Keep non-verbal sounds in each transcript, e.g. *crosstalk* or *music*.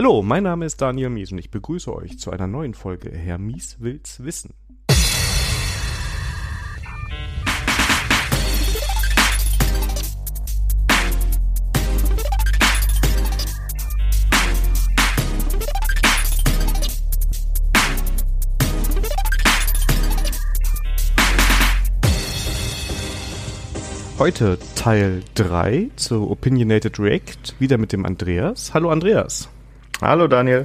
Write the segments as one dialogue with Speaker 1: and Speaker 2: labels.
Speaker 1: Hallo, mein Name ist Daniel Mies und ich begrüße euch zu einer neuen Folge Herr Mies will's wissen. Heute Teil 3 zu Opinionated React, wieder mit dem Andreas. Hallo Andreas.
Speaker 2: Hallo Daniel.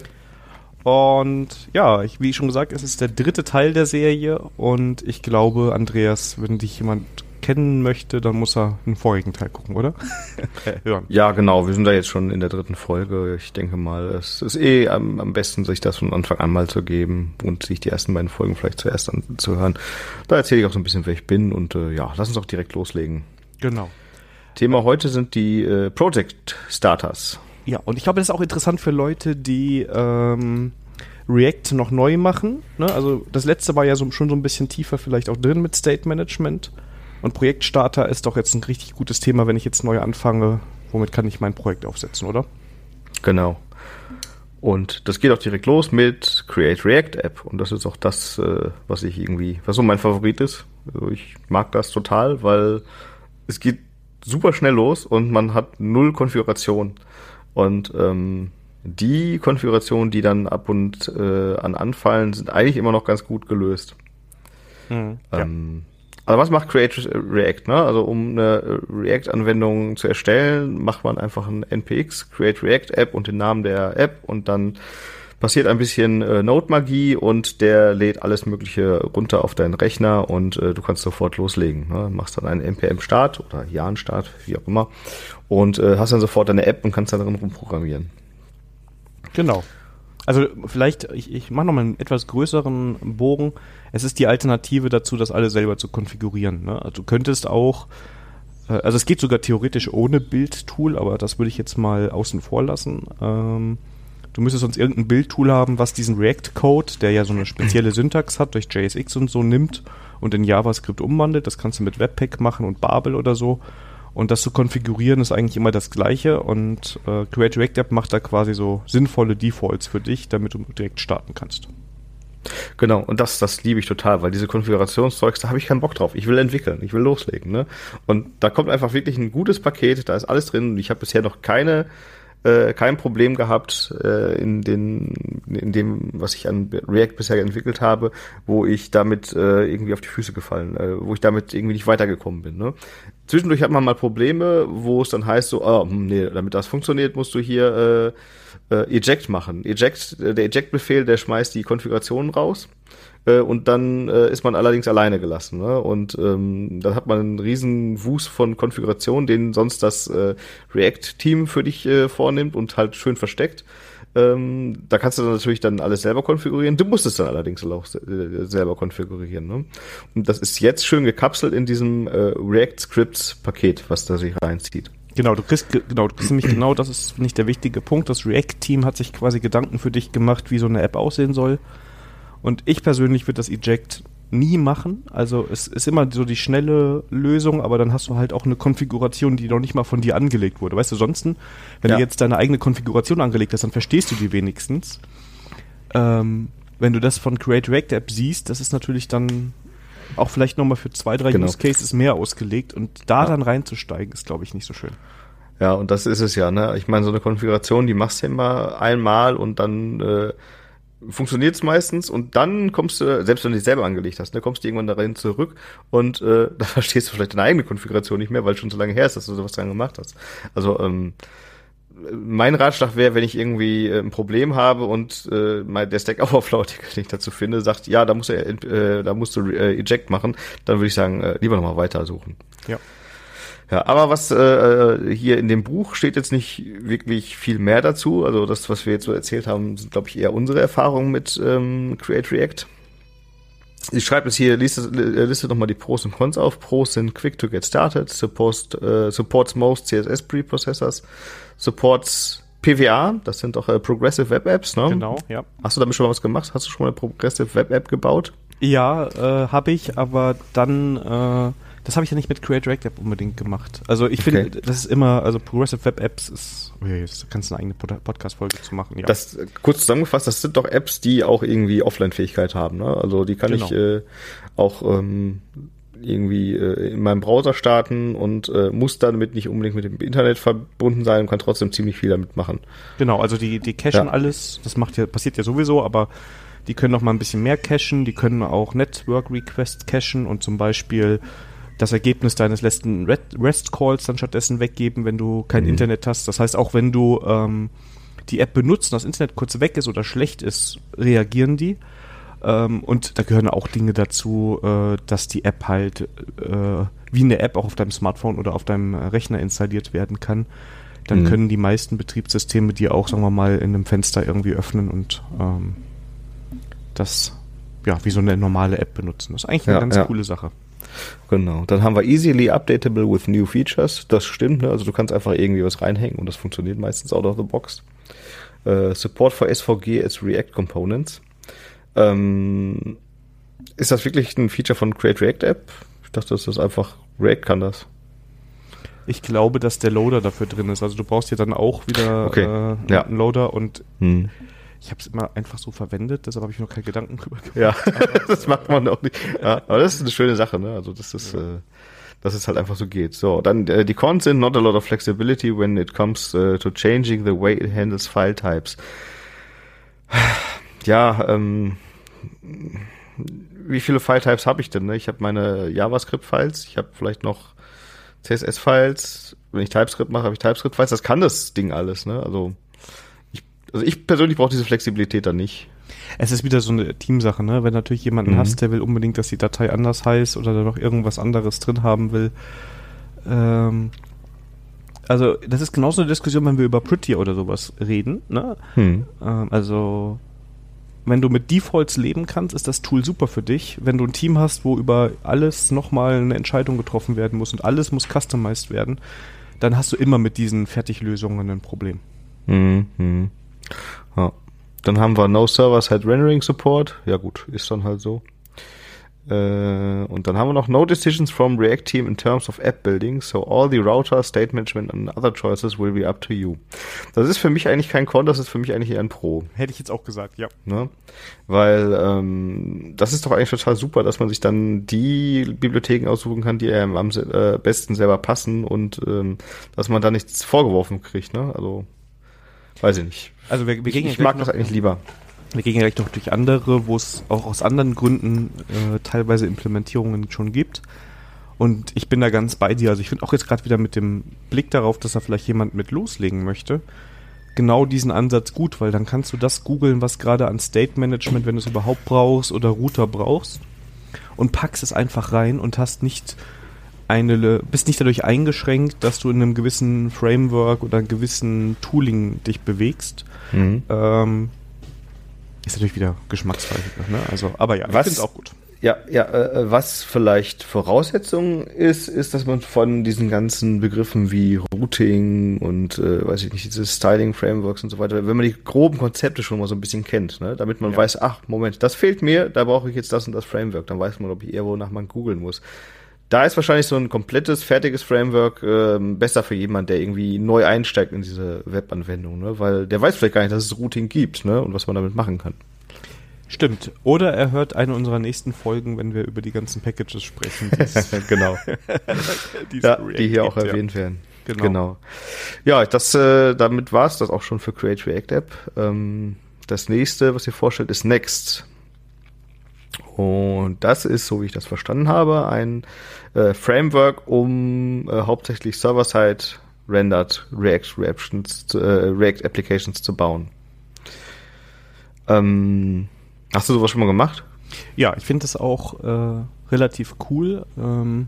Speaker 1: Und ja, ich, wie schon gesagt, es ist der dritte Teil der Serie und ich glaube, Andreas, wenn dich jemand kennen möchte, dann muss er einen vorigen Teil gucken, oder? *laughs* *laughs*
Speaker 2: Hören. Ja, genau. Wir sind da jetzt schon in der dritten Folge. Ich denke mal, es ist eh am, am besten, sich das von Anfang an mal zu geben und sich die ersten beiden Folgen vielleicht zuerst anzuhören. Da erzähle ich auch so ein bisschen, wer ich bin und äh, ja, lass uns auch direkt loslegen.
Speaker 1: Genau.
Speaker 2: Thema heute sind die äh, Project Starters.
Speaker 1: Ja, und ich glaube, das ist auch interessant für Leute, die ähm, React noch neu machen. Ne? Also das letzte war ja so, schon so ein bisschen tiefer vielleicht auch drin mit State Management. Und Projektstarter ist doch jetzt ein richtig gutes Thema, wenn ich jetzt neu anfange. Womit kann ich mein Projekt aufsetzen, oder?
Speaker 2: Genau. Und das geht auch direkt los mit Create React App. Und das ist auch das, äh, was ich irgendwie, was so mein Favorit ist. Also ich mag das total, weil es geht super schnell los und man hat null Konfiguration. Und ähm, die Konfigurationen, die dann ab und äh, an anfallen, sind eigentlich immer noch ganz gut gelöst. Mhm, ähm, Also was macht Create React? Ne? Also um eine React-Anwendung zu erstellen, macht man einfach ein npx Create React App und den Namen der App und dann passiert ein bisschen äh, Node-Magie und der lädt alles Mögliche runter auf deinen Rechner und äh, du kannst sofort loslegen. Ne? Machst dann einen npm-Start oder Jan-Start, wie auch immer, und äh, hast dann sofort deine App und kannst da drin rumprogrammieren.
Speaker 1: Genau. Also vielleicht, ich, ich mache nochmal einen etwas größeren Bogen. Es ist die Alternative dazu, das alles selber zu konfigurieren. Ne? Also du könntest auch, äh, also es geht sogar theoretisch ohne Build-Tool, aber das würde ich jetzt mal außen vor lassen. Ähm, Du müsstest sonst irgendein Bildtool haben, was diesen React-Code, der ja so eine spezielle Syntax hat, durch JSX und so nimmt und in JavaScript umwandelt. Das kannst du mit Webpack machen und Babel oder so. Und das zu konfigurieren ist eigentlich immer das Gleiche und äh, Create React App macht da quasi so sinnvolle Defaults für dich, damit du direkt starten kannst.
Speaker 2: Genau, und das, das liebe ich total, weil diese Konfigurationszeugs, da habe ich keinen Bock drauf. Ich will entwickeln, ich will loslegen. Ne? Und da kommt einfach wirklich ein gutes Paket, da ist alles drin. Ich habe bisher noch keine äh, kein Problem gehabt äh, in den in dem was ich an React bisher entwickelt habe, wo ich damit äh, irgendwie auf die Füße gefallen, äh, wo ich damit irgendwie nicht weitergekommen bin. Ne? Zwischendurch hat man mal Probleme, wo es dann heißt so, oh, nee, damit das funktioniert, musst du hier äh, äh, Eject machen. Eject, der Eject-Befehl, der schmeißt die Konfiguration raus äh, und dann äh, ist man allerdings alleine gelassen. Ne? Und ähm, dann hat man einen riesen Wust von Konfigurationen, den sonst das äh, React-Team für dich äh, vornimmt und halt schön versteckt. Ähm, da kannst du dann natürlich dann alles selber konfigurieren. Du musst es dann allerdings auch äh, selber konfigurieren. Ne? Und das ist jetzt schön gekapselt in diesem äh, React Scripts Paket, was da sich reinzieht.
Speaker 1: Genau, du kriegst genau, du kriegst nämlich genau, das ist nicht der wichtige Punkt. Das React Team hat sich quasi Gedanken für dich gemacht, wie so eine App aussehen soll. Und ich persönlich würde das Eject nie machen. Also es ist immer so die schnelle Lösung, aber dann hast du halt auch eine Konfiguration, die noch nicht mal von dir angelegt wurde. Weißt du, sonst, wenn ja. du jetzt deine eigene Konfiguration angelegt hast, dann verstehst du die wenigstens. Ähm, wenn du das von Create React App siehst, das ist natürlich dann auch vielleicht nochmal für zwei, drei genau. Use Cases mehr ausgelegt und da ja. dann reinzusteigen, ist, glaube ich, nicht so schön.
Speaker 2: Ja, und das ist es ja, ne? Ich meine, so eine Konfiguration, die machst du immer einmal und dann äh, funktioniert es meistens und dann kommst du, selbst wenn du dich selber angelegt hast, ne, kommst du irgendwann darin zurück und äh, *laughs* da verstehst du vielleicht deine eigene Konfiguration nicht mehr, weil schon so lange her ist, dass du sowas dran gemacht hast. Also ähm, mein Ratschlag wäre, wenn ich irgendwie äh, ein Problem habe und äh, mein, der Stack *laughs* Overflow, den ich dazu finde, sagt, ja, da musst du, äh, da musst du äh, Eject machen, dann würde ich sagen, äh, lieber nochmal weitersuchen.
Speaker 1: Ja.
Speaker 2: Ja, aber was äh, hier in dem Buch steht jetzt nicht wirklich viel mehr dazu. Also das, was wir jetzt so erzählt haben, sind, glaube ich, eher unsere Erfahrungen mit ähm, Create React. Ich schreibe jetzt hier, liste, liste nochmal die Pros und Cons auf. Pros sind quick to get started, supports, äh, supports most CSS preprocessors, supports PWA, das sind doch äh, Progressive Web Apps, ne?
Speaker 1: Genau, ja.
Speaker 2: Hast du damit schon mal was gemacht? Hast du schon mal eine Progressive Web App gebaut?
Speaker 1: Ja, äh, habe ich, aber dann äh, Das habe ich ja nicht mit Create React App unbedingt gemacht. Also ich
Speaker 2: Okay.
Speaker 1: finde, das ist immer, also Progressive Web Apps ist, oh ja, jetzt kannst du eine eigene Pod- Podcast-Folge zu machen. Ja.
Speaker 2: Das kurz zusammengefasst, das sind doch Apps, die auch irgendwie Offline-Fähigkeit haben. Ne? Also die kann
Speaker 1: Genau.
Speaker 2: ich äh, auch ähm, irgendwie äh, in meinem Browser starten und äh, muss damit nicht unbedingt mit dem Internet verbunden sein und kann trotzdem ziemlich viel damit machen.
Speaker 1: Genau, also die, die cachen
Speaker 2: Ja.
Speaker 1: alles, das macht ja, passiert ja sowieso, aber die können noch mal ein bisschen mehr cachen, die können auch Network Requests cachen und zum Beispiel das Ergebnis deines letzten REST-Calls dann stattdessen weggeben, wenn du kein
Speaker 2: Mhm.
Speaker 1: Internet hast. Das heißt, auch wenn du ähm, die App benutzt und das Internet kurz weg ist oder schlecht ist, reagieren die. Ähm, und da gehören auch Dinge dazu, äh, dass die App halt äh, wie eine App auch auf deinem Smartphone oder auf deinem Rechner installiert werden kann. Dann
Speaker 2: Mhm.
Speaker 1: können die meisten Betriebssysteme die auch, sagen wir mal, in einem Fenster irgendwie öffnen und ähm, das ja wie so eine normale App benutzen. Das ist eigentlich eine
Speaker 2: Ja,
Speaker 1: ganz
Speaker 2: ja.
Speaker 1: coole Sache.
Speaker 2: Genau. Dann haben wir easily updatable with new features. Das stimmt, ne? Also du kannst einfach irgendwie was reinhängen und das funktioniert meistens out of the box. Äh, Support for SVG as React Components. Ähm, ist das wirklich ein Feature von Create React App? Ich dachte, das ist einfach React kann das.
Speaker 1: Ich glaube, dass der Loader dafür drin ist. Also du brauchst hier dann auch wieder
Speaker 2: Okay,
Speaker 1: äh,
Speaker 2: ja.
Speaker 1: einen Loader und
Speaker 2: Hm.
Speaker 1: Ich habe es immer einfach so verwendet, deshalb habe ich noch keine Gedanken drüber gemacht.
Speaker 2: Ja, *laughs* das macht man auch nicht. Ja, aber das ist eine schöne Sache, ne? Also das ist, äh, dass es halt einfach so geht. So, dann äh, die Cons sind not a lot of flexibility when it comes äh, to changing the way it handles file types. *sighs* Ja, ähm, wie viele File Types habe ich denn? Ne? Ich habe meine JavaScript-Files, ich habe vielleicht noch CSS-Files. Wenn ich TypeScript mache, habe ich TypeScript-Files. Das kann das Ding alles, ne? Also also ich persönlich brauche diese Flexibilität dann nicht.
Speaker 1: Es ist wieder so eine Teamsache, ne? Wenn natürlich jemanden
Speaker 2: Mhm.
Speaker 1: hast, der will unbedingt, dass die Datei anders heißt oder da noch irgendwas anderes drin haben will. Ähm, also das ist genauso eine Diskussion, wenn wir über Prettier oder sowas reden, ne?
Speaker 2: Hm.
Speaker 1: Ähm, also wenn du mit Defaults leben kannst, ist das Tool super für dich. Wenn du ein Team hast, wo über alles nochmal eine Entscheidung getroffen werden muss und alles muss customized werden, dann hast du immer mit diesen Fertiglösungen ein Problem.
Speaker 2: Mhm. Ja. Dann haben wir No Server-Side Rendering Support. Ja gut, ist dann halt so. Äh, und dann haben wir noch No Decisions from React Team in terms of App Building. So all the router, State Management and other choices will be up to you. Das ist für mich eigentlich kein Con, das ist für mich eigentlich eher ein Pro.
Speaker 1: Hätte ich jetzt auch gesagt, ja.
Speaker 2: Ne? Weil ähm, das ist doch eigentlich total super, dass man sich dann die Bibliotheken aussuchen kann, die einem am äh, besten selber passen und ähm, dass man da nichts vorgeworfen kriegt. Ne? Also weiß ich nicht.
Speaker 1: Also wir, wir
Speaker 2: Ich,
Speaker 1: gehen ja
Speaker 2: ich mag
Speaker 1: noch-
Speaker 2: das eigentlich lieber.
Speaker 1: Wir gehen ja gleich noch durch andere, wo es auch aus anderen Gründen äh, teilweise Implementierungen schon gibt. Und ich bin da ganz bei dir. Also ich finde auch jetzt gerade wieder mit dem Blick darauf, dass da vielleicht jemand mit loslegen möchte, genau diesen Ansatz gut, weil dann kannst du das googeln, was gerade an State Management, wenn du es überhaupt brauchst oder Router brauchst und packst es einfach rein und hast nicht eine, bist nicht dadurch eingeschränkt, dass du in einem gewissen Framework oder einem gewissen Tooling dich bewegst.
Speaker 2: Mhm.
Speaker 1: Ähm, ist natürlich wieder Geschmacksfrage, ne? Also, aber ja,
Speaker 2: Was-
Speaker 1: ich finde auch gut.
Speaker 2: Ja, ja, äh, was vielleicht Voraussetzung ist, ist, dass man von diesen ganzen Begriffen wie Routing und äh, weiß ich nicht, diese Styling Frameworks und so weiter, wenn man die groben Konzepte schon mal so ein bisschen kennt, ne, damit man
Speaker 1: Ja.
Speaker 2: weiß, ach, Moment, das fehlt mir, da brauche ich jetzt das und das Framework, dann weiß man, ob ich eher wonach man googeln muss. Da ist wahrscheinlich so ein komplettes, fertiges Framework ähm, besser für jemanden, der irgendwie neu einsteigt in diese Webanwendung, ne? weil der weiß vielleicht gar nicht, dass es Routing gibt ne? und was man damit machen kann.
Speaker 1: Stimmt. Oder er hört eine unserer nächsten Folgen, wenn wir über die ganzen Packages sprechen. *laughs*
Speaker 2: genau.
Speaker 1: die es
Speaker 2: ja, die hier auch
Speaker 1: gibt, ja.
Speaker 2: erwähnt werden.
Speaker 1: Genau.
Speaker 2: Genau. Ja, das, äh, damit war's das auch schon für Create React App. Ähm, das nächste, was ihr vorstellt, ist Next. Und das ist, so wie ich das verstanden habe, ein äh, Framework, um äh, hauptsächlich Server-Side rendered React Reactions, äh, React Applications zu bauen. Ähm, hast du sowas schon mal gemacht?
Speaker 1: Ja, ich finde das auch äh, relativ cool. Ähm,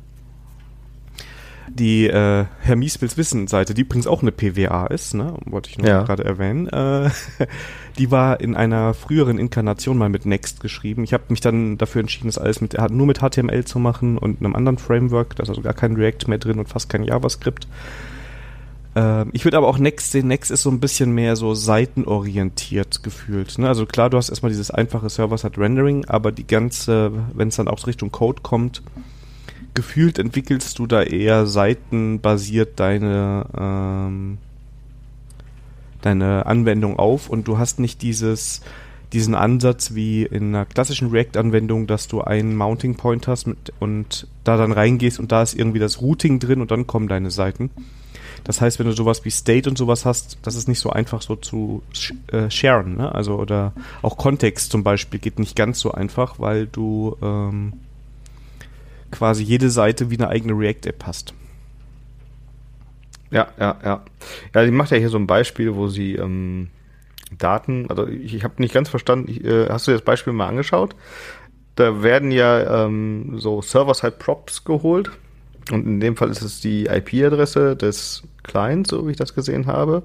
Speaker 1: die äh, Herr Mieswils Wissen-Seite, die übrigens auch eine PWA ist, ne? wollte ich noch
Speaker 2: Ja.
Speaker 1: gerade erwähnen, äh, *laughs* die war in einer früheren Inkarnation mal mit Next geschrieben. Ich habe mich dann dafür entschieden, das alles mit, nur mit HTML zu machen und einem anderen Framework, da ist also gar kein React mehr drin und fast kein JavaScript. Ähm, ich würde aber auch Next sehen, Next ist so ein bisschen mehr so seitenorientiert gefühlt. Ne? Also klar, du hast erstmal dieses einfache Server-Side-Rendering, aber die ganze, wenn es dann auch Richtung Code kommt, gefühlt entwickelst du da eher seitenbasiert deine ähm, deine Anwendung auf und du hast nicht dieses diesen Ansatz wie in einer klassischen React-Anwendung, dass du einen Mounting Point hast mit, und da dann reingehst und da ist irgendwie das Routing drin und dann kommen deine Seiten. Das heißt, wenn du sowas wie State und sowas hast, das ist nicht so einfach so zu äh, sharen, ne? Also oder auch Kontext zum Beispiel geht nicht ganz so einfach, weil du ähm, quasi jede Seite wie eine eigene React-App hast.
Speaker 2: Ja, ja, ja. Ja, die macht ja hier so ein Beispiel, wo sie ähm, Daten, also ich, ich habe nicht ganz verstanden, ich, äh, hast du das Beispiel mal angeschaut? Da werden ja ähm, so Server-Side-Props geholt und in dem Fall ist es die IP-Adresse des Clients, so wie ich das gesehen habe.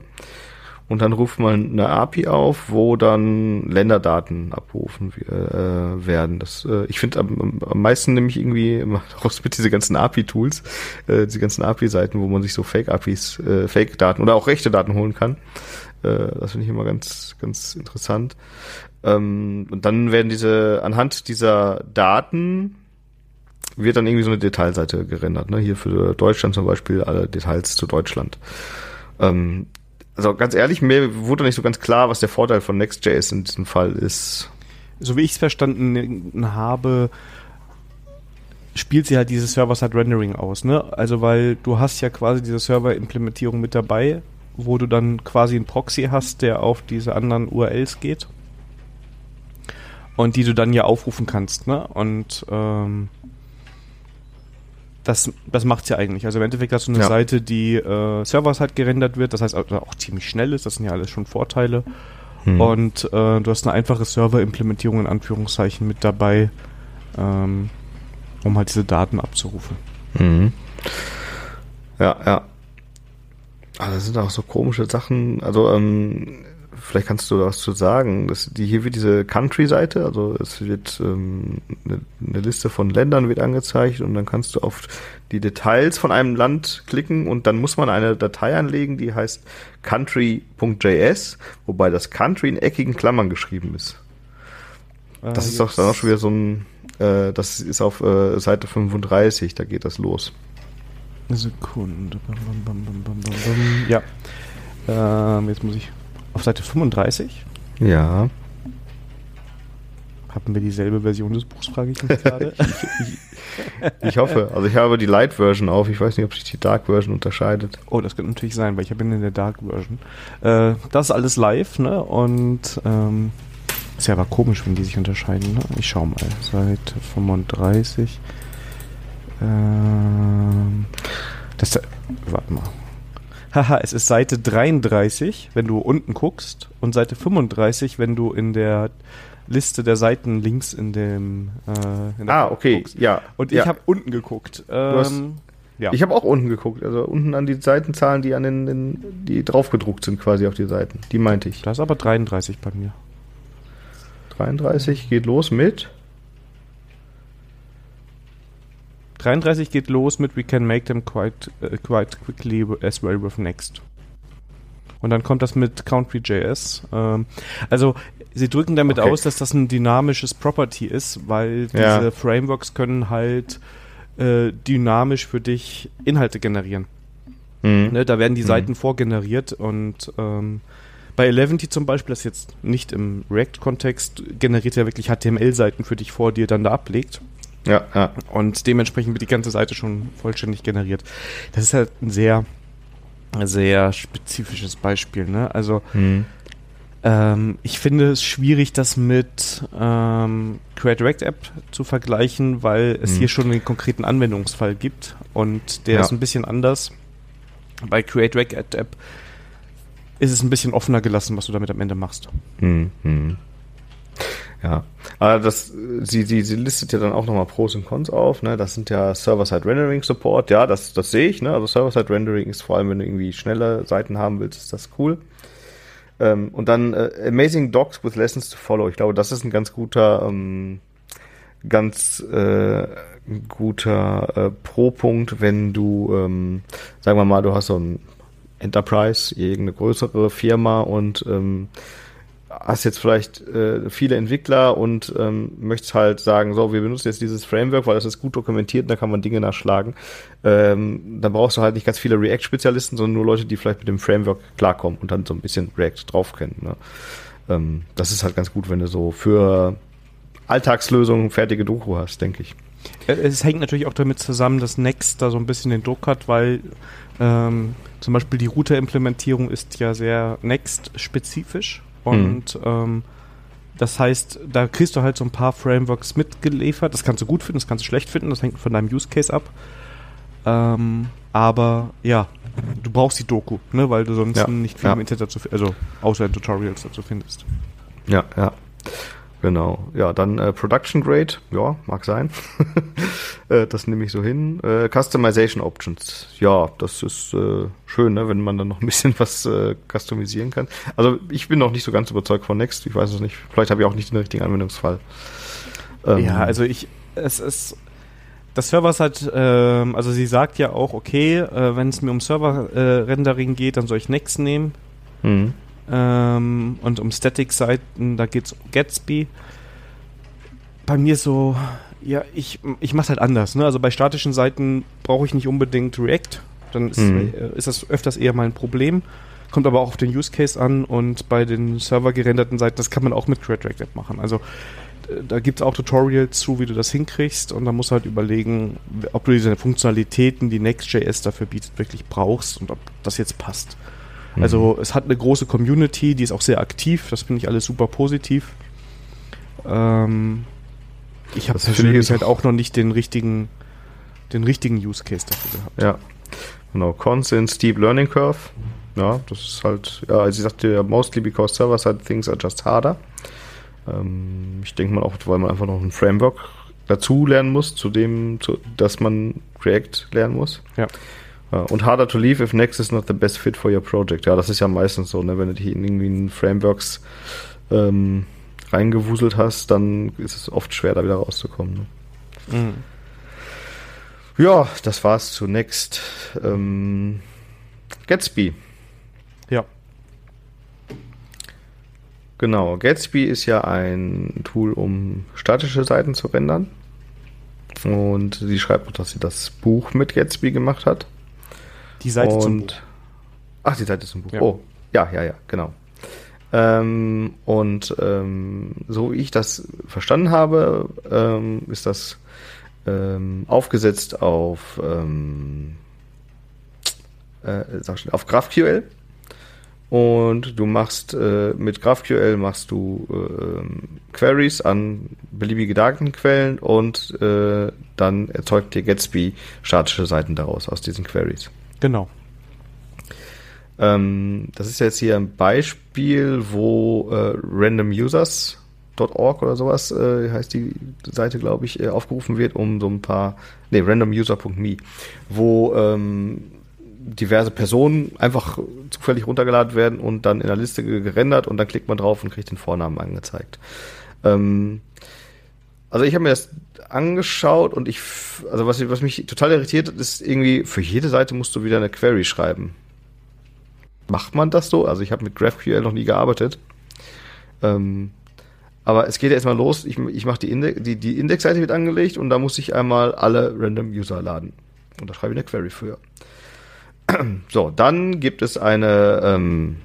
Speaker 2: Und dann ruft man eine API auf, wo dann Länderdaten abrufen äh, werden. Das, äh, ich finde am, am meisten nämlich irgendwie *laughs* raus mit diese ganzen API-Tools, äh, diese ganzen API-Seiten, wo man sich so Fake-APIs, äh, Fake-Daten oder auch rechte Daten holen kann. Äh, das finde ich immer ganz, ganz interessant. Ähm, und dann werden diese, anhand dieser Daten wird dann irgendwie so eine Detailseite gerendert. Ne? Hier für Deutschland zum Beispiel alle Details zu Deutschland. Also ganz ehrlich, mir wurde nicht so ganz klar, was der Vorteil von Next.js in diesem Fall ist.
Speaker 1: So wie ich es verstanden habe, spielt sie halt dieses Server-Side-Rendering aus, ne? Also weil du hast ja quasi diese Server-Implementierung mit dabei wo du dann quasi einen Proxy hast, der auf diese anderen URLs geht und die du dann ja aufrufen kannst, ne? Und ähm, das, das macht's ja eigentlich. Also im Endeffekt hast du eine ja. Seite, die äh, servers halt gerendert wird, das heißt also auch ziemlich schnell ist, das sind ja alles schon Vorteile. Hm. Und äh, du hast eine einfache Server-Implementierung in Anführungszeichen mit dabei, ähm, um halt diese Daten abzurufen.
Speaker 2: Mhm. Ja, ja. Ah, das sind auch so komische Sachen. Also, ähm, vielleicht kannst du da was zu sagen. Das, die, hier wird diese Country-Seite, also es wird ähm, eine, eine Liste von Ländern wird angezeigt und dann kannst du auf die Details von einem Land klicken und dann muss man eine Datei anlegen, die heißt country.js, wobei das Country in eckigen Klammern geschrieben ist. Ah, das ist doch dann auch schon wieder so ein, äh, das ist auf äh, Seite 35, da geht das los.
Speaker 1: Sekunde. Bam, bam, bam, ja. Ähm, jetzt muss ich auf Seite 35.
Speaker 2: Ja.
Speaker 1: Haben wir dieselbe Version des Buchs, frage ich mich *laughs* gerade.
Speaker 2: ich, ich, hoffe. Also ich habe die Light Version auf. Ich weiß nicht, ob sich die Dark Version unterscheidet.
Speaker 1: Oh, das könnte natürlich sein, weil ich bin in der Dark Version. Äh, das ist alles live, ne? Und ähm, ist ja aber komisch, wenn die sich unterscheiden. Ne? Ich schau mal. Seite 35. Ähm, das, warte mal. Haha, es ist Seite 33, wenn du unten guckst, und Seite 35, wenn du in der Liste der Seiten links in dem.
Speaker 2: Äh, in ah, okay, guckst. ja.
Speaker 1: Und ich
Speaker 2: ja.
Speaker 1: habe unten geguckt.
Speaker 2: Ähm, hast, ja. Ich habe auch unten geguckt, also unten an die Seitenzahlen, die an den, den, die draufgedruckt sind quasi auf die Seiten. Die meinte ich.
Speaker 1: Da ist aber 33 bei mir.
Speaker 2: 33 geht los mit
Speaker 1: 33 geht los mit We can make them quite, uh, quite quickly as well with next. Und dann kommt das mit Country.js. Ähm, also sie drücken damit okay. aus, dass das ein dynamisches Property ist, weil diese ja. Frameworks können halt äh, dynamisch für dich Inhalte generieren. Mhm. Ne, da werden die mhm. Seiten vorgeneriert und ähm, bei Eleventy zum Beispiel, das jetzt nicht im React-Kontext, generiert ja wirklich HTML-Seiten für dich vor, die er dann da ablegt.
Speaker 2: Ja, ja.
Speaker 1: Und dementsprechend wird die ganze Seite schon vollständig generiert. Das ist halt ein sehr, sehr spezifisches Beispiel, ne? Also, hm. ähm, ich finde es schwierig, das mit ähm, Create React App zu vergleichen, weil es hm. hier schon einen konkreten Anwendungsfall gibt und der ja. ist ein bisschen anders. Bei Create App ist es ein bisschen offener gelassen, was du damit am Ende machst.
Speaker 2: Hm, hm. Ja, aber das, sie, sie, sie listet ja dann auch nochmal Pros und Cons auf, ne? Das sind ja Server-Side-Rendering Support, ja, das, das sehe ich, ne? Also Server-Side-Rendering ist vor allem, wenn du irgendwie schnelle Seiten haben willst, ist das cool. Ähm, und dann äh, Amazing Docs with Lessons to Follow. Ich glaube, das ist ein ganz guter, ähm, ganz äh, guter äh, Pro-Punkt, wenn du, ähm, sagen wir mal, du hast so ein Enterprise, irgendeine größere Firma und ähm, hast jetzt vielleicht äh, viele Entwickler und ähm, möchtest halt sagen, so, wir benutzen jetzt dieses Framework, weil das ist gut dokumentiert, da kann man Dinge nachschlagen. Ähm, dann brauchst du halt nicht ganz viele React-Spezialisten, sondern nur Leute, die vielleicht mit dem Framework klarkommen und dann so ein bisschen React drauf kennen. Ne? Ähm, das ist halt ganz gut, wenn du so für Alltagslösungen fertige Doku hast, denke ich.
Speaker 1: Äh, es hängt natürlich auch damit zusammen, dass Next da so ein bisschen den Druck hat, weil ähm, zum Beispiel die Router-Implementierung ist ja sehr Next-spezifisch und mhm. ähm, das heißt, da kriegst du halt so ein paar Frameworks mitgeliefert. Das kannst du gut finden, das kannst du schlecht finden, das hängt von deinem Use Case ab. Ähm, aber ja, du brauchst die Doku, ne, weil du sonst ja, nicht viel
Speaker 2: ja.
Speaker 1: im Internet dazu, also außer in Tutorials dazu findest.
Speaker 2: Ja, ja. Genau, ja, dann äh, Production Grade, ja, mag sein. *laughs* äh, das nehme ich so hin. Äh, Customization Options, ja, das ist äh, schön, ne, wenn man dann noch ein bisschen *laughs* was äh, customisieren kann. Also ich bin noch nicht so ganz überzeugt von Next, ich weiß es nicht. Vielleicht habe ich auch nicht den richtigen Anwendungsfall.
Speaker 1: Ähm, ja, also ich, es ist, das Server ist halt, ähm, also sie sagt ja auch, okay, äh, wenn es mir um Server-Rendering geht, dann soll ich Next nehmen. Mhm. Ähm, und um Static-Seiten, da geht es um Gatsby. Bei mir so, ja, ich, ich mache es halt anders. Ne? Also bei statischen Seiten brauche ich nicht unbedingt React. Dann ist, mhm. äh, ist das öfters eher mal ein Problem. Kommt aber auch auf den Use Case an und bei den Server gerenderten Seiten, das kann man auch mit Create React machen. Also äh, da gibt es auch Tutorials zu, wie du das hinkriegst und da musst du halt überlegen, ob du diese Funktionalitäten, die Next.js dafür bietet, wirklich brauchst und ob das jetzt passt. Mhm. Also es hat eine große Community, die ist auch sehr aktiv, das finde ich alles super positiv. Ähm, ich habe persönlich halt auch noch nicht den richtigen, den richtigen Use Case dafür gehabt.
Speaker 2: Ja, genau. Constant Steep Learning Curve. Ja, das ist halt, ja, also ich sagte mostly because server-side things are just harder. Ähm, ich denke mal auch, weil man einfach noch ein Framework dazu lernen muss, zu dem, zu, dass man React lernen muss.
Speaker 1: Ja.
Speaker 2: Und harder to leave if Next is not the best fit for your project. Ja, das ist ja meistens so, ne? wenn du dich in irgendwie in Frameworks ähm, reingewuselt hast, dann ist es oft schwer, da wieder rauszukommen. Ne? Mhm. Ja, das war's zu Next. Ähm, Gatsby.
Speaker 1: Ja.
Speaker 2: Genau, Gatsby ist ja ein Tool, um statische Seiten zu rendern. Und sie schreibt, dass sie das Buch mit Gatsby gemacht hat.
Speaker 1: Die Seite und, zum Buch.
Speaker 2: Ach, die Seite zum Buch. Ja. Oh, ja, ja, ja, genau. Ähm, und ähm, so wie ich das verstanden habe, ähm, ist das ähm, aufgesetzt auf, ähm, äh, schon, auf GraphQL. Und du machst äh, mit GraphQL machst du äh, Queries an beliebige Datenquellen und äh, dann erzeugt dir Gatsby statische Seiten daraus aus diesen Queries.
Speaker 1: Genau.
Speaker 2: Ähm, das ist jetzt hier ein Beispiel, wo äh, randomusers.org oder sowas äh, heißt die Seite, glaube ich, äh, aufgerufen wird, um so ein paar, nee, randomuser.me, wo ähm, diverse Personen einfach zufällig runtergeladen werden und dann in der Liste gerendert und dann klickt man drauf und kriegt den Vornamen angezeigt. Ähm, also ich habe mir das angeschaut und ich, also was, was mich total irritiert hat, ist irgendwie, für jede Seite musst du wieder eine Query schreiben. Macht man das so? Also ich habe mit GraphQL noch nie gearbeitet. Ähm, aber es geht ja erstmal los, ich, ich mache die, Index, die, die Indexseite wird angelegt und da muss ich einmal alle Random User laden. Und da schreibe ich eine Query für. *clears throat* So, dann gibt es eine, ähm,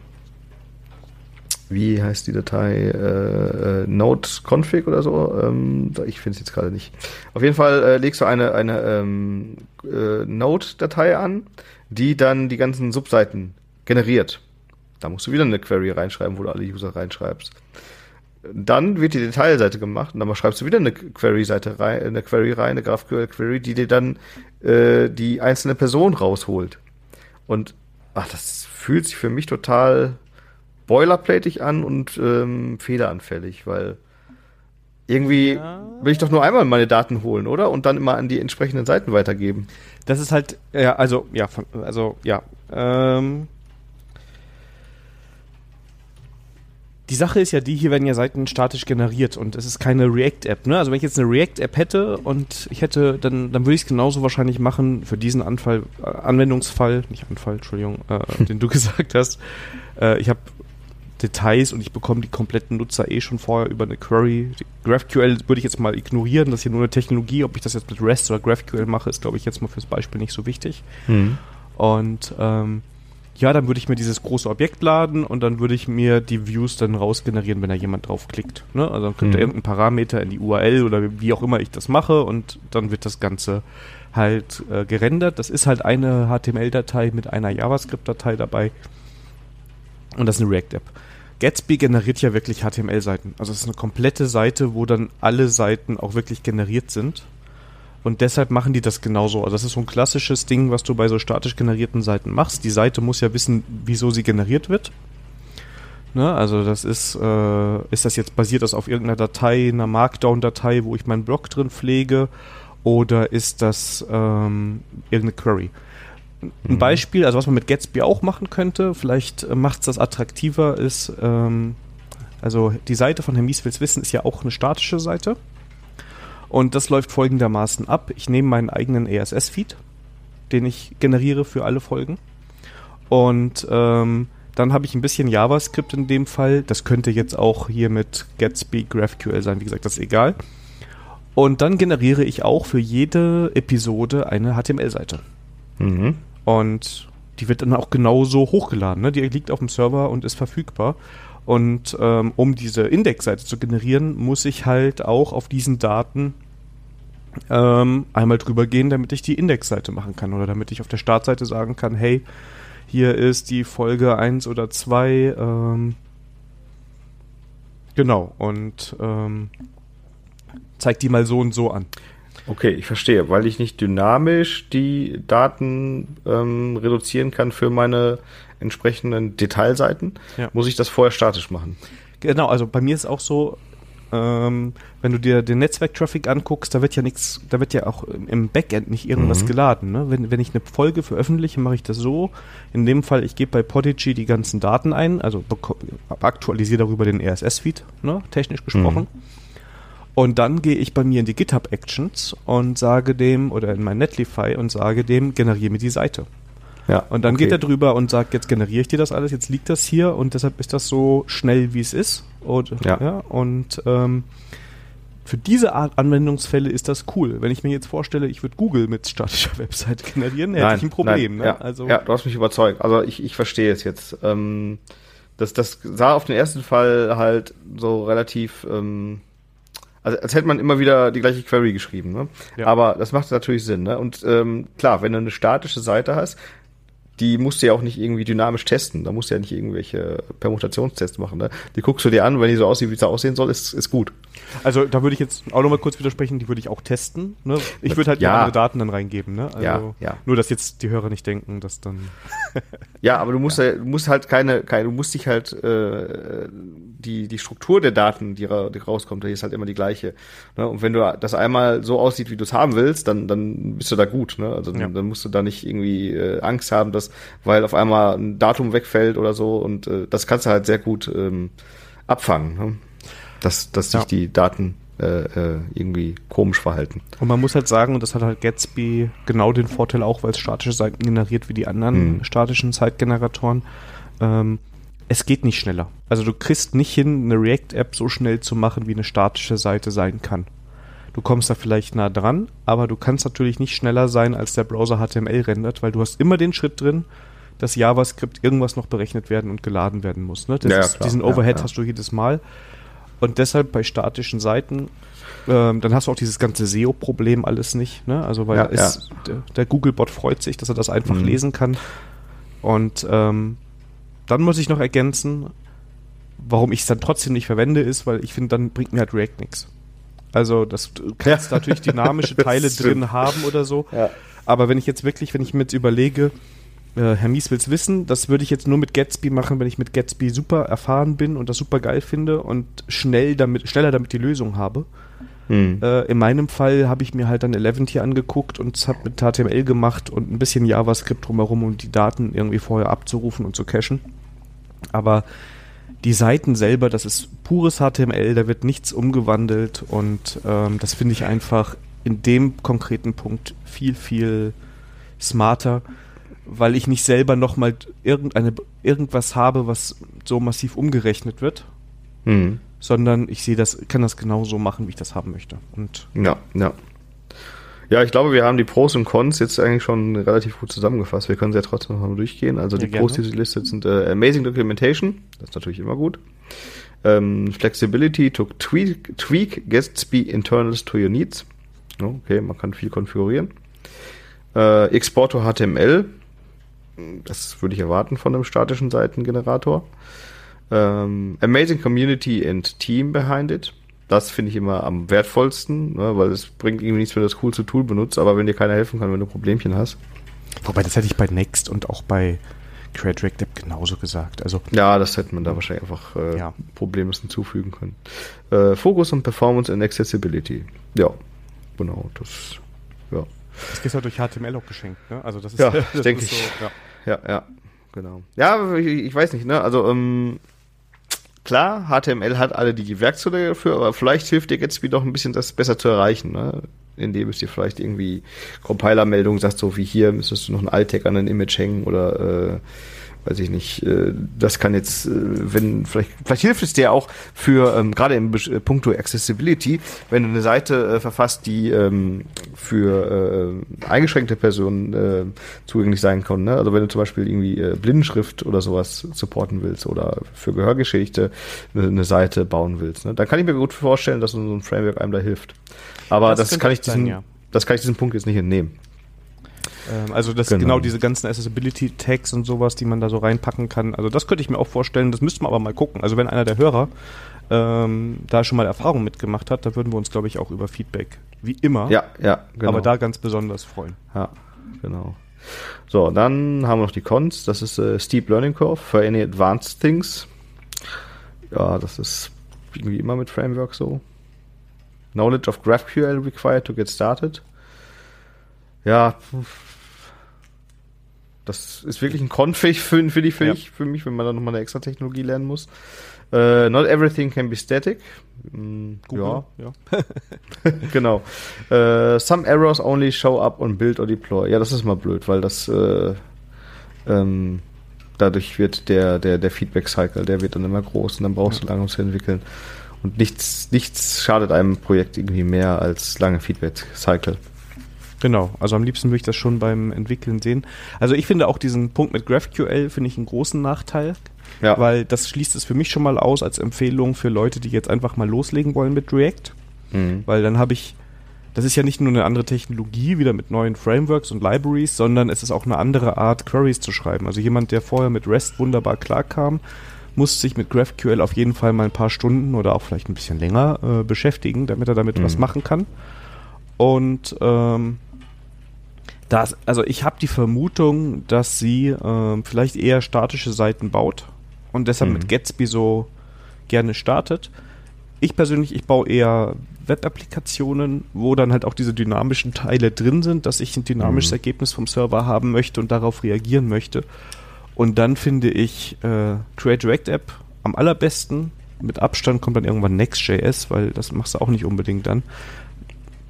Speaker 2: wie heißt die Datei? Äh, äh, Node-Config oder so. Ähm, ich finde es jetzt gerade nicht. Auf jeden Fall äh, legst du eine, eine ähm, äh, Node-Datei an, die dann die ganzen Subseiten generiert. Da musst du wieder eine Query reinschreiben, wo du alle User reinschreibst. Dann wird die Detailseite gemacht und dann schreibst du wieder eine Query-Seite rein, eine Query rein, eine GraphQL-Query, die dir dann äh, die einzelne Person rausholt. Und ach, das fühlt sich für mich total boilerplatig an und ähm, fehleranfällig, weil irgendwie ja. will ich doch nur einmal meine Daten holen, oder? Und dann immer an die entsprechenden Seiten weitergeben.
Speaker 1: Das ist halt, ja, also, ja, also, ja. Ähm, die Sache ist ja die, hier werden ja Seiten statisch generiert und es ist keine React-App. Ne? Also wenn ich jetzt eine React-App hätte und ich hätte, dann, dann würde ich es genauso wahrscheinlich machen für diesen Anfall, äh, Anwendungsfall, nicht Anfall, Entschuldigung, äh, den du *laughs* gesagt hast. Äh, ich habe Details und ich bekomme die kompletten Nutzer eh schon vorher über eine Query. Die GraphQL würde ich jetzt mal ignorieren, das ist hier nur eine Technologie. Ob ich das jetzt mit REST oder GraphQL mache, ist, glaube ich, jetzt mal fürs Beispiel nicht so wichtig. Mhm. Und ähm, ja, dann würde ich mir dieses große Objekt laden und dann würde ich mir die Views dann rausgenerieren, wenn da jemand draufklickt. Ne? Also dann kriegt mhm. er irgendeinen Parameter in die URL oder wie auch immer ich das mache und dann wird das Ganze halt äh, gerendert. Das ist halt eine HTML-Datei mit einer JavaScript-Datei dabei und das ist eine React-App. Gatsby generiert ja wirklich HTML-Seiten. Also es ist eine komplette Seite, wo dann alle Seiten auch wirklich generiert sind. Und deshalb machen die das genauso. Also das ist so ein klassisches Ding, was du bei so statisch generierten Seiten machst. Die Seite muss ja wissen, wieso sie generiert wird. Ne? Also das ist, äh, ist das jetzt basiert das auf irgendeiner Datei, einer Markdown-Datei, wo ich meinen Blog drin pflege, oder ist das ähm, irgendeine Query? Ein mhm. Beispiel, also was man mit Gatsby auch machen könnte, vielleicht äh, macht es das attraktiver, ist, ähm, also die Seite von Herr Mies will's wissen, ist ja auch eine statische Seite. Und das läuft folgendermaßen ab. Ich nehme meinen eigenen ESS-Feed, den ich generiere für alle Folgen. Und ähm, dann habe ich ein bisschen JavaScript in dem Fall. Das könnte jetzt auch hier mit Gatsby GraphQL sein. Wie gesagt, das ist egal. Und dann generiere ich auch für jede Episode eine HTML-Seite. Mhm. Und die wird dann auch genauso hochgeladen. Ne? Die liegt auf dem Server und ist verfügbar. Und ähm, um diese Indexseite zu generieren, muss ich halt auch auf diesen Daten ähm, einmal drüber gehen, damit ich die Indexseite machen kann oder damit ich auf der Startseite sagen kann, hey, hier ist die Folge 1 oder 2. Ähm, genau, und ähm, zeig die mal so und so an.
Speaker 2: Okay, ich verstehe, weil ich nicht dynamisch die Daten ähm, reduzieren kann für meine entsprechenden Detailseiten, ja. muss ich das vorher statisch machen.
Speaker 1: Genau, also bei mir ist auch so, ähm, wenn du dir den Netzwerktraffic anguckst, da wird ja nichts, da wird ja auch im Backend nicht irgendwas mhm. geladen. Ne? Wenn, wenn ich eine Folge veröffentliche, mache ich das so. In dem Fall, ich gebe bei Podigy die ganzen Daten ein, also aktualisiere darüber den RSS-Feed, ne? technisch gesprochen. Mhm. Und dann gehe ich bei mir in die GitHub Actions und sage dem, oder in mein Netlify und sage dem, generiere mir die Seite. Ja, und dann okay. geht er drüber und sagt, jetzt generiere ich dir das alles, jetzt liegt das hier und deshalb ist das so schnell, wie es ist. Und, ja. ja und ähm, für diese Art Anwendungsfälle ist das cool. Wenn ich mir jetzt vorstelle, ich würde Google mit statischer *laughs* Website generieren, hätte nein, ich ein Problem.
Speaker 2: Nein, ne? ja, also, ja, du hast mich überzeugt. Also ich, ich verstehe es jetzt. Ähm, das, das sah auf den ersten Fall halt so relativ, ähm, also als hätte man immer wieder die gleiche Query geschrieben. Ne? Ja. Aber das macht natürlich Sinn. Ne? Und ähm, klar, wenn du eine statische Seite hast, die musst du ja auch nicht irgendwie dynamisch testen. Da musst du ja nicht irgendwelche Permutationstests machen. Ne? Die guckst du dir an, wenn die so aussieht, wie sie aussehen soll, ist, ist gut.
Speaker 1: Also da würde ich jetzt auch nochmal kurz widersprechen, die würde ich auch testen. Ne? Ich würde halt ja. andere Daten dann reingeben. Ne? Also ja, ja. Nur, dass jetzt die Hörer nicht denken, dass dann... *laughs*
Speaker 2: ja, aber du musst, ja. du musst halt keine, keine, du musst dich halt äh, die, die Struktur der Daten, die, ra die rauskommt, die ist halt immer die gleiche. Ne? Und wenn du das einmal so aussieht, wie du es haben willst, dann, dann bist du da gut. Ne? Also dann, dann musst du da nicht irgendwie äh, Angst haben, dass, weil auf einmal ein Datum wegfällt oder so und äh, das kannst du halt sehr gut ähm, abfangen. Ne? Dass, dass sich ja. die Daten äh, äh, irgendwie komisch verhalten.
Speaker 1: Und man muss halt sagen, und das hat halt Gatsby genau den Vorteil auch, weil es statische Seiten generiert wie die anderen hm. statischen Zeitgeneratoren. Ähm, es geht nicht schneller. Also du kriegst nicht hin, eine React-App so schnell zu machen, wie eine statische Seite sein kann. Du kommst da vielleicht nah dran, aber du kannst natürlich nicht schneller sein, als der Browser HTML rendert, weil du hast immer den Schritt drin, dass JavaScript irgendwas noch berechnet werden und geladen werden muss. Ne? Ja, ist, diesen Overhead ja, ja. hast du jedes Mal. Und deshalb bei statischen Seiten, ähm, dann hast du auch dieses ganze SEO-Problem alles nicht. Ne? Also weil es, der, der Google-Bot freut sich, dass er das einfach mhm. lesen kann. Und ähm, dann muss ich noch ergänzen, warum ich es dann trotzdem nicht verwende, ist, weil ich finde, dann bringt mir halt React nichts. Also das kannst ja. natürlich dynamische *laughs* Teile drin haben oder so. Ja. Aber wenn ich jetzt wirklich, wenn ich mir jetzt überlege, äh, Herr Mies will's wissen, das würde ich jetzt nur mit Gatsby machen, wenn ich mit Gatsby super erfahren bin und das super geil finde und schnell damit, schneller damit die Lösung habe. Hm. Äh, in meinem Fall habe ich mir halt dann Eleventy angeguckt und es hat mit HTML gemacht und ein bisschen JavaScript drumherum, um die Daten irgendwie vorher abzurufen und zu cachen. Aber die Seiten selber, das ist pures HTML, da wird nichts umgewandelt und ähm, das finde ich einfach in dem konkreten Punkt viel, viel smarter, weil ich nicht selber nochmal irgendeine irgendwas habe, was so massiv umgerechnet wird, mhm. sondern ich sehe das, kann das genauso machen, wie ich das haben möchte. Und
Speaker 2: ja, ja. Ja, ich glaube, wir haben die Pros und Cons jetzt eigentlich schon relativ gut zusammengefasst. Wir können sie ja trotzdem noch mal durchgehen. Also ja, die Pros, die sie listet, sind äh, Amazing Documentation, das ist natürlich immer gut. Ähm, flexibility to tweak, tweak Gatsby internals to your needs. Okay, man kann viel konfigurieren. Äh, Export to HTML, das würde ich erwarten von einem statischen Seitengenerator. Ähm, amazing Community and Team behind it. Das finde ich immer am wertvollsten, ne, weil es bringt irgendwie nichts, wenn du das coolste Tool benutzt, aber wenn dir keiner helfen kann, wenn du Problemchen hast.
Speaker 1: Wobei, das hätte ich bei Next und auch bei Create React App genauso gesagt. Also,
Speaker 2: ja, das hätte man da wahrscheinlich einfach äh, ja. problemlos hinzufügen können. Äh, Focus on Performance and Accessibility. Ja, genau, das, ja.
Speaker 1: Das ist halt durch HTML auch geschenkt, ne? Also das ist,
Speaker 2: ja, *laughs*
Speaker 1: das
Speaker 2: denke ich. So, ja. ja, ja, genau. Ja, ich, ich weiß nicht, ne? Also, ähm, klar, HTML hat alle die Werkzeuge dafür, aber vielleicht hilft dir Gatsby doch ein bisschen, das besser zu erreichen, ne? indem es dir vielleicht irgendwie Compiler-Meldungen sagt, so wie hier müsstest du noch ein Alt-Tag an ein Image hängen oder äh, weiß ich nicht, äh, das kann jetzt, äh, wenn, vielleicht, vielleicht hilft es dir auch für, ähm, gerade im äh, Punkto Accessibility, wenn du eine Seite äh, verfasst, die ähm, für äh, eingeschränkte Personen äh, zugänglich sein kann. Ne? Also wenn du zum Beispiel irgendwie äh, Blindenschrift oder sowas supporten willst oder für Gehörgeschädigte eine, eine Seite bauen willst, ne? dann kann ich mir gut vorstellen, dass so ein Framework einem da hilft. Aber das, das kann ich diesen, sein, ja. das kann ich diesem Punkt jetzt nicht entnehmen.
Speaker 1: Ähm, also das genau. genau diese ganzen Accessibility-Tags und sowas, die man da so reinpacken kann. Also das könnte ich mir auch vorstellen, das müsste man aber mal gucken. Also wenn einer der Hörer ähm, da schon mal Erfahrung mitgemacht hat, da würden wir uns, glaube ich, auch über Feedback, wie immer,
Speaker 2: ja, ja,
Speaker 1: genau. aber da ganz besonders freuen.
Speaker 2: Ja, genau. So, dann haben wir noch die Cons. Das ist äh, Steep Learning Curve for any advanced things. Ja, das ist irgendwie immer mit Framework so. Knowledge of GraphQL required to get started. Ja, das ist wirklich ein Config für, für, die, für, ja. ich, für mich, wenn man da nochmal eine extra Technologie lernen muss. Uh, not everything can be static.
Speaker 1: Mm, Google,
Speaker 2: ja. ja. *laughs* *laughs* genau. Uh, some errors only show up on build or deploy. Ja, das ist mal blöd, weil das äh, ähm, dadurch wird der, der, der Feedback-Cycle, der wird dann immer groß und dann brauchst ja. du lange, um zu entwickeln. Und nichts, nichts schadet einem Projekt irgendwie mehr als lange Feedback-Cycle.
Speaker 1: Genau, also am liebsten würde ich das schon beim Entwickeln sehen. Also ich finde auch diesen Punkt mit GraphQL finde ich einen großen Nachteil, ja. weil das schließt es für mich schon mal aus als Empfehlung für Leute, die jetzt einfach mal loslegen wollen mit React, mhm. weil dann habe ich das ist ja nicht nur eine andere Technologie, wieder mit neuen Frameworks und Libraries, sondern es ist auch eine andere Art, Queries zu schreiben. Also jemand, der vorher mit REST wunderbar klarkam, muss sich mit GraphQL auf jeden Fall mal ein paar Stunden oder auch vielleicht ein bisschen länger äh, beschäftigen, damit er damit mhm. was machen kann. Und ähm, das, also ich habe die Vermutung, dass sie äh, vielleicht eher statische Seiten baut und deshalb mhm. mit Gatsby so gerne startet. Ich persönlich, ich baue eher Web-Applikationen, wo dann halt auch diese dynamischen Teile drin sind, dass ich ein dynamisches mhm. Ergebnis vom Server haben möchte und darauf reagieren möchte. Und dann finde ich äh, Create React App am allerbesten. Mit Abstand kommt dann irgendwann Next.js, weil das machst du auch nicht unbedingt dann.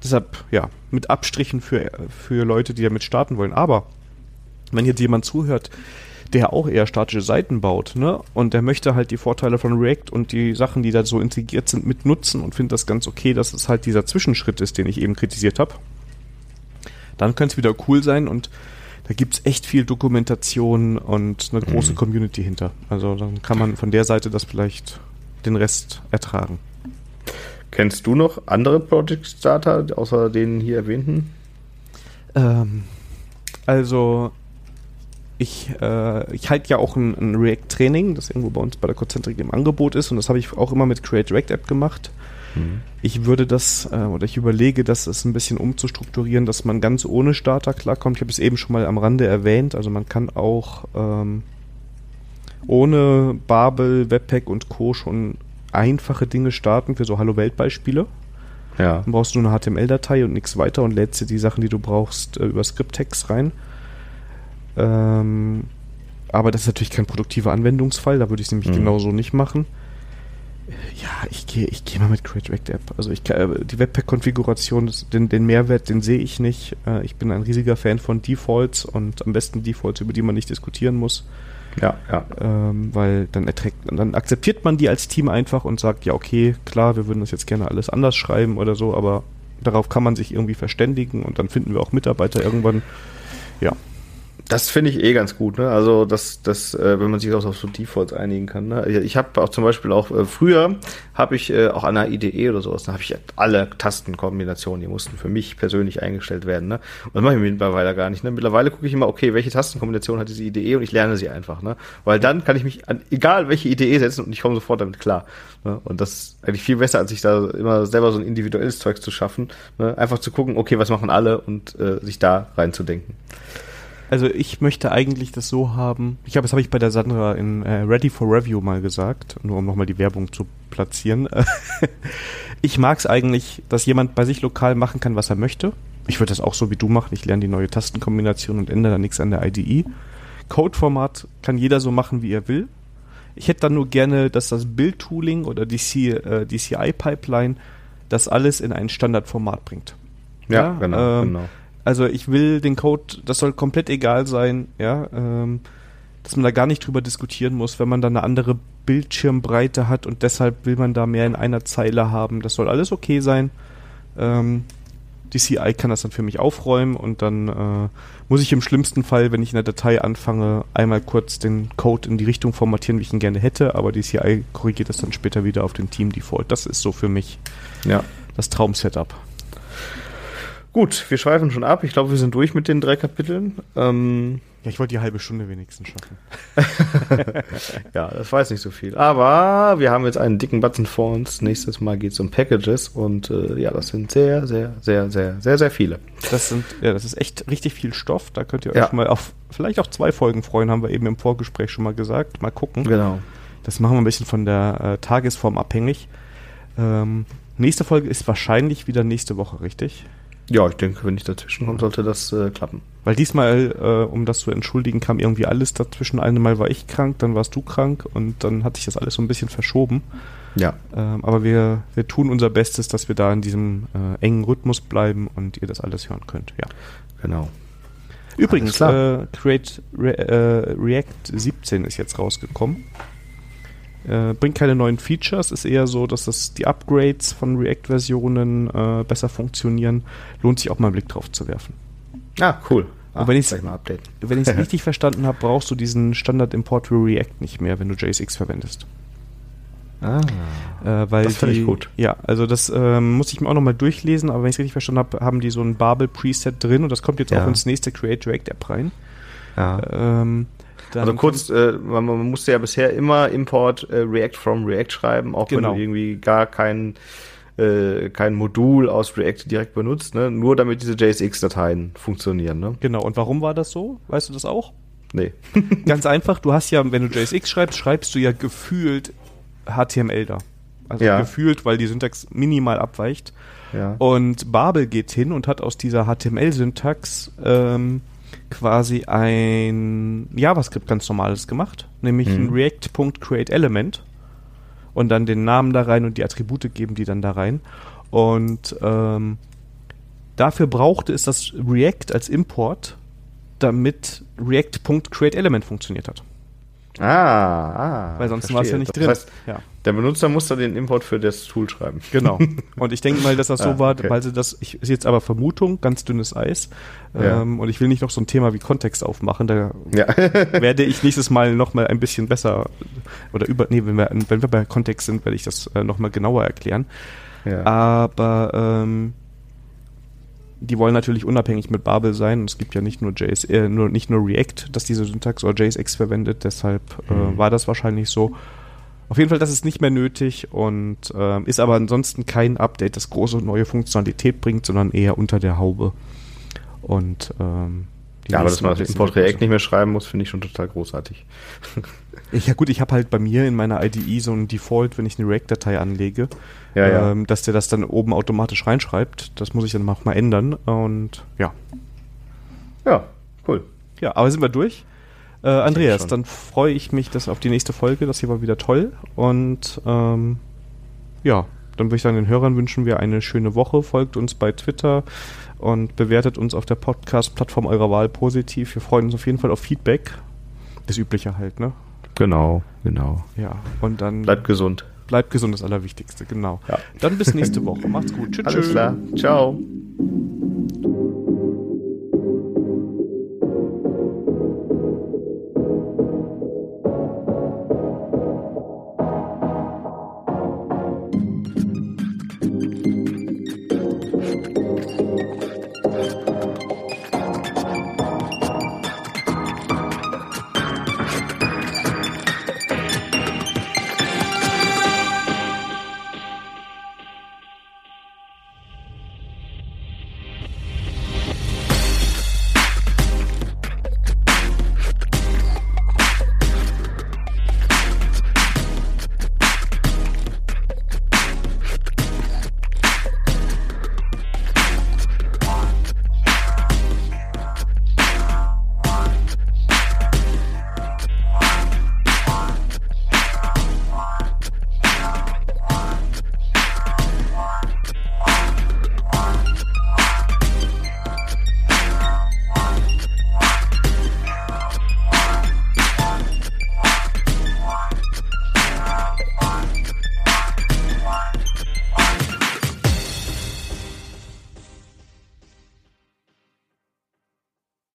Speaker 1: Deshalb, ja, mit Abstrichen für, für Leute, die damit starten wollen. Aber wenn jetzt jemand zuhört, der auch eher statische Seiten baut, ne? Und der möchte halt die Vorteile von React und die Sachen, die da so integriert sind, mit nutzen und findet das ganz okay, dass es halt dieser Zwischenschritt ist, den ich eben kritisiert habe. Dann könnte es wieder cool sein und da gibt es echt viel Dokumentation und eine große mhm. Community hinter. Also dann kann man von der Seite das vielleicht den Rest ertragen.
Speaker 2: Kennst du noch andere Project Starter, außer den hier erwähnten?
Speaker 1: Ähm, also, ich, äh, ich halte ja auch ein, ein React-Training, das irgendwo bei uns bei der Concentric im Angebot ist und das habe ich auch immer mit Create React App gemacht. Mhm. Ich würde das, äh, oder ich überlege, das ist ein bisschen umzustrukturieren, dass man ganz ohne Starter klarkommt. Ich habe es eben schon mal am Rande erwähnt, also man kann auch ähm, ohne Babel, Webpack und Co. schon einfache Dinge starten für so Hallo-Welt-Beispiele. Ja. Dann brauchst du nur eine HTML-Datei und nichts weiter und lädst dir die Sachen, die du brauchst, äh, über Script-Text rein. Ähm, aber das ist natürlich kein produktiver Anwendungsfall, da würde ich es nämlich mhm. genauso nicht machen. Ja, ich gehe ich geh mal mit Create React App. Also ich äh, die Webpack-Konfiguration, den, den Mehrwert, den sehe ich nicht. Äh, ich bin ein riesiger Fan von Defaults und am besten Defaults, über die man nicht diskutieren muss.
Speaker 2: Ja, ja.
Speaker 1: Ähm, weil dann erträgt, dann akzeptiert man die als Team einfach und sagt, ja, okay, klar, wir würden das jetzt gerne alles anders schreiben oder so, aber darauf kann man sich irgendwie verständigen und dann finden wir auch Mitarbeiter irgendwann. Ja.
Speaker 2: Das finde ich eh ganz gut, ne? Also das, das, äh, wenn man sich auch auf so Defaults einigen kann. Ne? Ich habe auch zum Beispiel auch äh, früher habe ich äh, auch an der IDE oder sowas, da habe ich alle Tastenkombinationen, die mussten für mich persönlich eingestellt werden. Ne? Und das mache ich mittlerweile gar nicht. Ne? Mittlerweile gucke ich immer, okay, welche Tastenkombination hat diese IDE und ich lerne sie einfach, ne? Weil dann kann ich mich an egal welche IDE setzen und ich komme sofort damit klar. Ne? Und das ist eigentlich viel besser, als sich da immer selber so ein individuelles Zeug zu schaffen. Ne? Einfach zu gucken, okay, was machen alle und äh, sich da reinzudenken.
Speaker 1: Also ich möchte eigentlich das so haben. Ich habe, das habe ich bei der Sandra in äh, Ready for Review mal gesagt, nur um nochmal die Werbung zu platzieren. *laughs* ich mag es eigentlich, dass jemand bei sich lokal machen kann, was er möchte. Ich würde das auch so wie du machen. Ich lerne die neue Tastenkombination und ändere da nichts an der IDE. Codeformat kann jeder so machen, wie er will. Ich hätte dann nur gerne, dass das Build-Tooling oder die, äh, die CI-Pipeline das alles in ein Standardformat bringt.
Speaker 2: Ja, ja genau,
Speaker 1: ähm, genau also ich will den Code, das soll komplett egal sein, ja, ähm, dass man da gar nicht drüber diskutieren muss, wenn man da eine andere Bildschirmbreite hat und deshalb will man da mehr in einer Zeile haben. Das soll alles okay sein. Ähm, die CI kann das dann für mich aufräumen und dann äh, muss ich im schlimmsten Fall, wenn ich in der Datei anfange, einmal kurz den Code in die Richtung formatieren, wie ich ihn gerne hätte, aber die CI korrigiert das dann später wieder auf den Team Default. Das ist so für mich
Speaker 2: ja.
Speaker 1: das Traum-Setup.
Speaker 2: Gut, wir schweifen schon ab. Ich glaube, wir sind durch mit den drei Kapiteln. Ähm
Speaker 1: ja, ich wollte die halbe Stunde wenigstens schaffen. *laughs*
Speaker 2: ja, das war jetzt nicht so viel. Aber wir haben jetzt einen dicken Button vor uns. Nächstes Mal geht es um Packages und äh, ja, das sind sehr, sehr, sehr, sehr, sehr, sehr viele.
Speaker 1: Das sind, ja, das ist echt richtig viel Stoff. Da könnt ihr euch ja. mal auf vielleicht auch zwei Folgen freuen, haben wir eben im Vorgespräch schon mal gesagt. Mal gucken.
Speaker 2: Genau.
Speaker 1: Das machen wir ein bisschen von der äh, Tagesform abhängig. Ähm, nächste Folge ist wahrscheinlich wieder nächste Woche, richtig?
Speaker 2: Ja, ich denke, wenn ich dazwischen komme, sollte das äh, klappen.
Speaker 1: Weil diesmal, äh, um das zu entschuldigen, kam irgendwie alles dazwischen. Einmal war ich krank, dann warst du krank und dann hat sich das alles so ein bisschen verschoben.
Speaker 2: Ja.
Speaker 1: Ähm, aber wir, wir tun unser Bestes, dass wir da in diesem äh, engen Rhythmus bleiben und ihr das alles hören könnt. Ja.
Speaker 2: Genau.
Speaker 1: Übrigens, äh, Create Re äh, React 17 ist jetzt rausgekommen. Äh, bringt keine neuen Features, ist eher so, dass das die Upgrades von React-Versionen äh, besser funktionieren. Lohnt sich auch mal einen Blick drauf zu werfen.
Speaker 2: Ah, cool.
Speaker 1: Ach, und wenn ich es *laughs* richtig verstanden habe, brauchst du diesen Standard-Import für React nicht mehr, wenn du JSX verwendest.
Speaker 2: Ah,
Speaker 1: äh, weil
Speaker 2: das finde ich gut.
Speaker 1: Ja, also das ähm, muss ich mir auch nochmal durchlesen, aber wenn ich es richtig verstanden habe, haben die so ein Babel-Preset drin und das kommt jetzt ja. auch ins nächste Create React App rein.
Speaker 2: Ja. Ähm, also kurz, äh, man, man, musste ja bisher immer Import äh, React from React schreiben, auch genau. wenn du genau. irgendwie gar kein, äh, kein Modul aus React direkt benutzt, ne? nur damit diese JSX-Dateien funktionieren. Ne?
Speaker 1: Genau, und warum war das so? Weißt du das auch?
Speaker 2: Nee. *laughs*
Speaker 1: Ganz einfach, du hast ja, wenn du JSX schreibst, schreibst du ja gefühlt HTML da. Also ja. gefühlt, weil die Syntax minimal abweicht.
Speaker 2: Ja.
Speaker 1: Und Babel geht hin und hat aus dieser HTML-Syntax ähm, quasi ein JavaScript ganz normales gemacht, nämlich mhm. ein React.createElement und dann den Namen da rein und die Attribute geben die dann da rein. Und ähm, dafür brauchte es das React als Import, damit React.createElement funktioniert hat.
Speaker 2: Ah,
Speaker 1: ah Weil sonst war es ja nicht das drin. Heißt,
Speaker 2: ja. Der Benutzer muss dann den Import für das Tool schreiben.
Speaker 1: Genau. *laughs* Und ich denke mal, dass das so ah, war, okay. weil sie das, ich, ist jetzt aber Vermutung, ganz dünnes Eis. Ja. Ähm, und ich will nicht noch so ein Thema wie Kontext aufmachen. Da ja. *laughs* werde ich nächstes Mal noch mal ein bisschen besser oder über, nee, wenn wir, wenn wir bei Kontext sind, werde ich das äh, noch mal genauer erklären. Ja. Aber ähm, die wollen natürlich unabhängig mit Babel sein. Es gibt ja nicht nur JS, äh, nur, nicht nur React, das diese Syntax oder JSX verwendet, deshalb äh, mhm. war das wahrscheinlich so. Auf jeden Fall, das ist nicht mehr nötig und äh, ist aber ansonsten kein Update, das große neue Funktionalität bringt, sondern eher unter der Haube. Und ähm,
Speaker 2: ja, aber dass man das Import React nicht mehr schreiben muss, finde ich schon total großartig. *laughs*
Speaker 1: ja gut, ich habe halt bei mir in meiner IDE so ein Default, wenn ich eine React-Datei anlege,
Speaker 2: ja, ja.
Speaker 1: Ähm, dass der das dann oben automatisch reinschreibt. Das muss ich dann auch mal ändern und ja.
Speaker 2: Ja, cool.
Speaker 1: Ja, aber sind wir durch? Äh, Andreas, dann freue ich mich dass auf die nächste Folge. Das hier war wieder toll. Und ähm, ja, dann würde ich sagen, den Hörern wünschen wir eine schöne Woche. Folgt uns bei Twitter und bewertet uns auf der Podcast-Plattform eurer Wahl positiv. Wir freuen uns auf jeden Fall auf Feedback. Das Übliche halt, ne?
Speaker 2: Genau, genau.
Speaker 1: Ja. Und dann.
Speaker 2: Bleibt gesund.
Speaker 1: Bleibt gesund, das Allerwichtigste, genau.
Speaker 2: Ja.
Speaker 1: Dann bis nächste Woche. Macht's gut.
Speaker 2: Tschüss. Alles klar. Ciao.